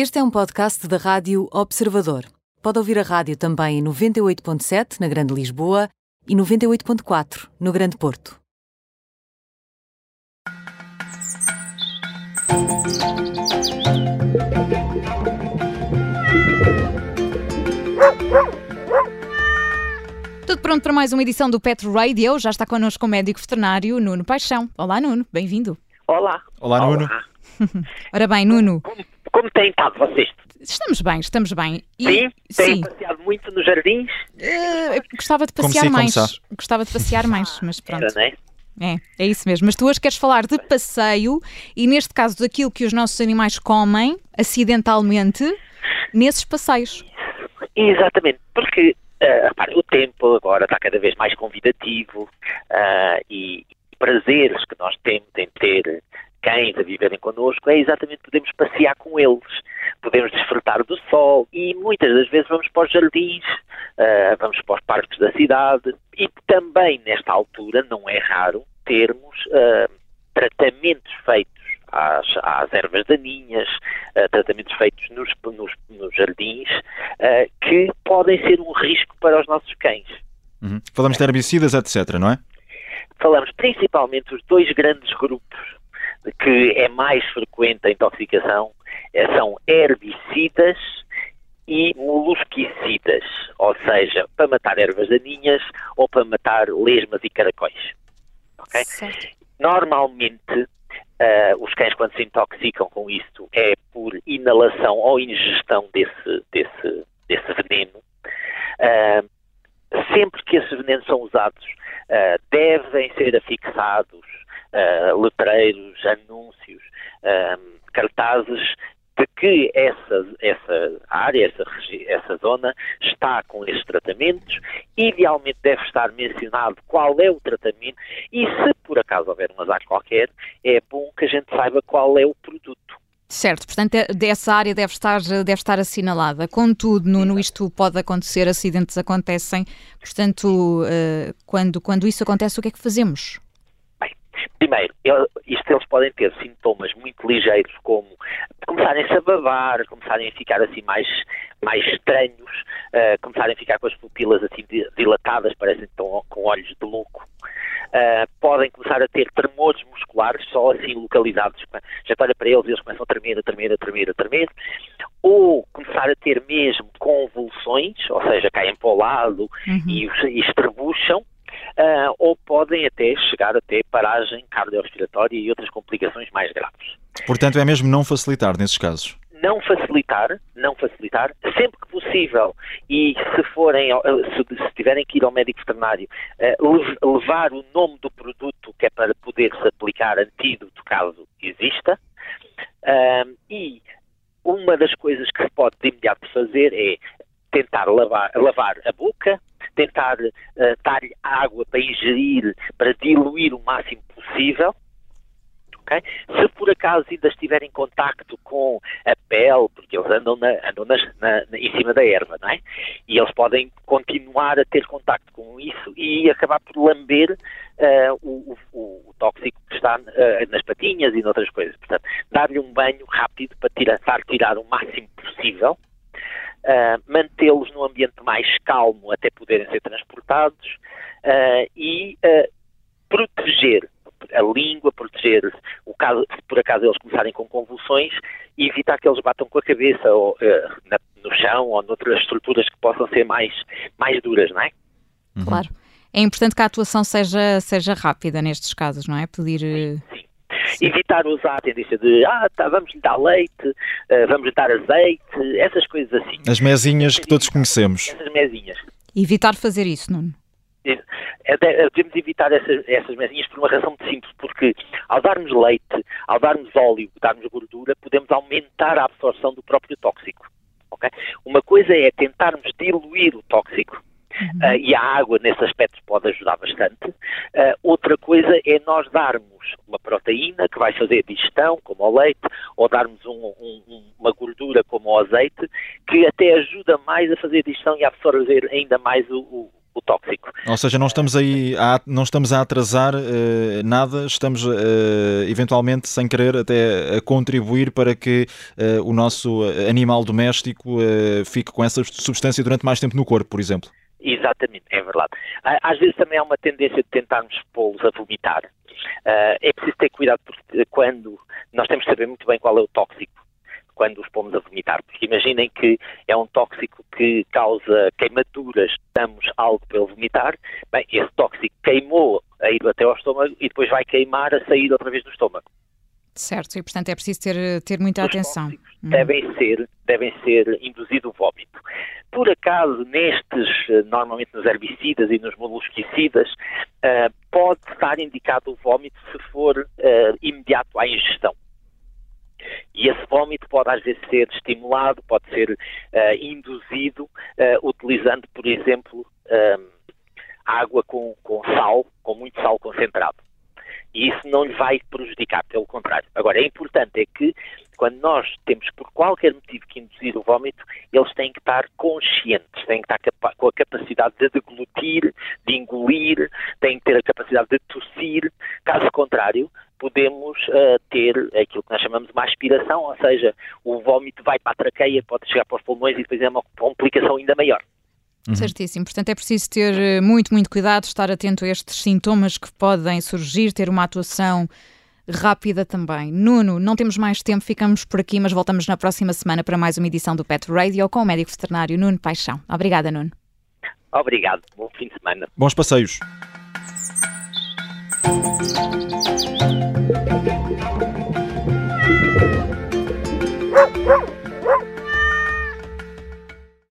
Este é um podcast da Rádio Observador. Pode ouvir a rádio também em 98.7 na Grande Lisboa e 98.4 no Grande Porto. Tudo pronto para mais uma edição do Pet Radio. Já está connosco o médico veterinário Nuno Paixão. Olá, Nuno, bem-vindo. Olá. Olá, Nuno. Ora bem, Nuno, Como, como têm estado vocês? estamos bem, estamos bem. E- Sim? Têm sim. passeado muito nos jardins? Eu gostava de passear como mais. Gostava de passear mais, mas pronto. Era, não é? É, isso mesmo. Mas tu hoje queres falar de passeio e, neste caso, daquilo que os nossos animais comem acidentalmente nesses passeios. Exatamente, porque repare, o tempo agora está cada vez mais convidativo ah, e prazeres que nós temos em ter cães a viverem connosco é exatamente podermos passear com eles, podemos desfrutar do sol e muitas das vezes vamos para os jardins, ah, vamos para os parques da cidade e também nesta altura não é raro termos ah, tratamentos feitos às, às ervas daninhas, ah, tratamentos feitos nos, nos- nos jardins, que podem ser um risco para os nossos cães. Uhum. Falamos de herbicidas, etc, não é? Falamos principalmente os dois grandes grupos que é mais frequente a intoxicação, eh, são herbicidas e molusquicidas, ou seja, para matar ervas daninhas ou para matar lesmas e caracóis. ok? Certo. Normalmente, ah, os cães, quando se intoxicam com isto, é por inalação ou ingestão desse, desse, desse veneno. Ah, sempre que esses venenos são usados, ah, devem ser afixados ah, letreiros, anúncios, ah, cartazes de que essa, essa área, essa, essa zona está com esses tratamentos. Idealmente deve estar mencionado qual é o tratamento e se por acaso houver um azar qualquer, é bom que a gente saiba qual é o produto. Certo, portanto, é- dessa área deve estar, deve estar assinalada. Contudo, Nuno, isto pode acontecer, acidentes acontecem. Portanto, eh, quando, quando isso acontece, o que é que fazemos? Primeiro, isto eles podem ter sintomas muito ligeiros, como começarem-se a babar, começarem a ficar assim mais, mais estranhos, ah, começarem a ficar com as pupilas assim di- dilatadas, parecem que estão com olhos de louco. Ah, podem começar a ter tremores musculares, só assim localizados. Já olha para eles e eles começam a tremer, a tremer, a tremer, a tremer. Ou começar a ter mesmo convulsões, ou seja, caem para o lado e, os- e estrebucham. Podem até chegar até paragem cardiorrespiratória e outras complicações mais graves. Portanto, é mesmo não facilitar nesses casos. Não facilitar, não facilitar, sempre que possível, e se forem, ao- se, tiverem que ir ao médico veterinário, eh, lev- levar o nome do produto que é para poder-se aplicar antídoto caso exista, e uma das coisas que se pode de imediato fazer é tentar lavar, lavar a boca, tentar eh, dar-lhe água para ingerir, para diluir o máximo possível. ok? Se por acaso ainda estiver em contacto com a pele, porque eles andam, na- andam nas- na- na- em cima da erva, não é? E eles podem continuar a ter contacto com isso e acabar por lamber eh, o, o- o tóxico que está eh, nas patinhas e noutras coisas. Portanto, dar-lhe um banho rápido para tirar, tirar o máximo possível, ah, mantê-los num ambiente mais calmo até poderem ser transportados ah, e ah, proteger a língua, proteger o caso, se por acaso eles começarem com convulsões, e evitar que eles batam com a cabeça ou, na- no chão ou noutras estruturas que possam ser mais, mais duras, não é? Claro. É importante que a atuação seja, seja rápida nestes casos, não é? Pedir. eh, Sim. Evitar usar a tendência de, ah, tá, vamos lhe dar leite, ah, vamos lhe dar azeite, essas coisas assim. As mesinhas que todos conhecemos. Essas mesinhas. Evitar fazer isso, Nuno. É, de- é, Devemos evitar essas, essas mesinhas por uma razão muito simples, porque ao darmos leite, ao darmos óleo, darmos gordura, podemos aumentar a absorção do próprio tóxico. ok? Uma coisa é tentarmos diluir o tóxico, ah, e a água nesse aspecto pode ajudar bastante. Ah, outra coisa é nós darmos uma proteína que vai fazer digestão, como o leite, ou darmos um- um- um- uma gordura como o azeite, que até ajuda mais a fazer digestão e a absorver ainda mais o, o- o tóxico. Ou seja, não estamos aí a, não estamos a atrasar uh, nada, estamos uh, eventualmente sem querer até a contribuir para que uh, o nosso animal doméstico fique com essa substância durante mais tempo no corpo, por exemplo. Exatamente, é verdade. Às vezes também há uma tendência de tentarmos pô-los a vomitar. é preciso ter cuidado porque quando nós temos que saber muito bem qual é o tóxico quando os pomos a vomitar. Porque imaginem que é um tóxico que causa queimaduras, damos algo para ele vomitar, bem, esse tóxico queimou a ir até ao estômago e depois vai queimar a sair outra vez do estômago. Certo, e portanto é preciso ter, ter muita os atenção. Uhum. Devem ser, devem ser induzido o vómito. Por acaso, nestes, normalmente nos herbicidas e nos molusquicidas, uh, pode estar indicado o vómito se for uh, imediato à ingestão. E esse vómito pode às vezes ser estimulado, pode ser uh, induzido, utilizando, por exemplo, água com, com sal, com muito sal concentrado. E isso não lhe vai prejudicar, pelo contrário. Agora, é importante é que, quando nós temos por qualquer motivo que induzir o vómito, eles têm que estar conscientes, têm que estar com a capacidade de deglutir, de engolir, têm que ter a capacidade de tossir. Caso contrário, podemos uh, ter aquilo que nós chamamos de uma aspiração, ou seja, o vómito vai para a traqueia, pode chegar para os pulmões e depois é uma complicação ainda maior. Uhum. Certíssimo. Portanto, é preciso ter eh, muito, muito cuidado, estar atento a estes sintomas que podem surgir, ter uma atuação rápida também. Nuno, não temos mais tempo, ficamos por aqui, mas voltamos na próxima semana para mais uma edição do Pet Radio com o médico veterinário Nuno Paixão. Obrigada, Nuno. Obrigado. Bom fim de semana. Bons passeios.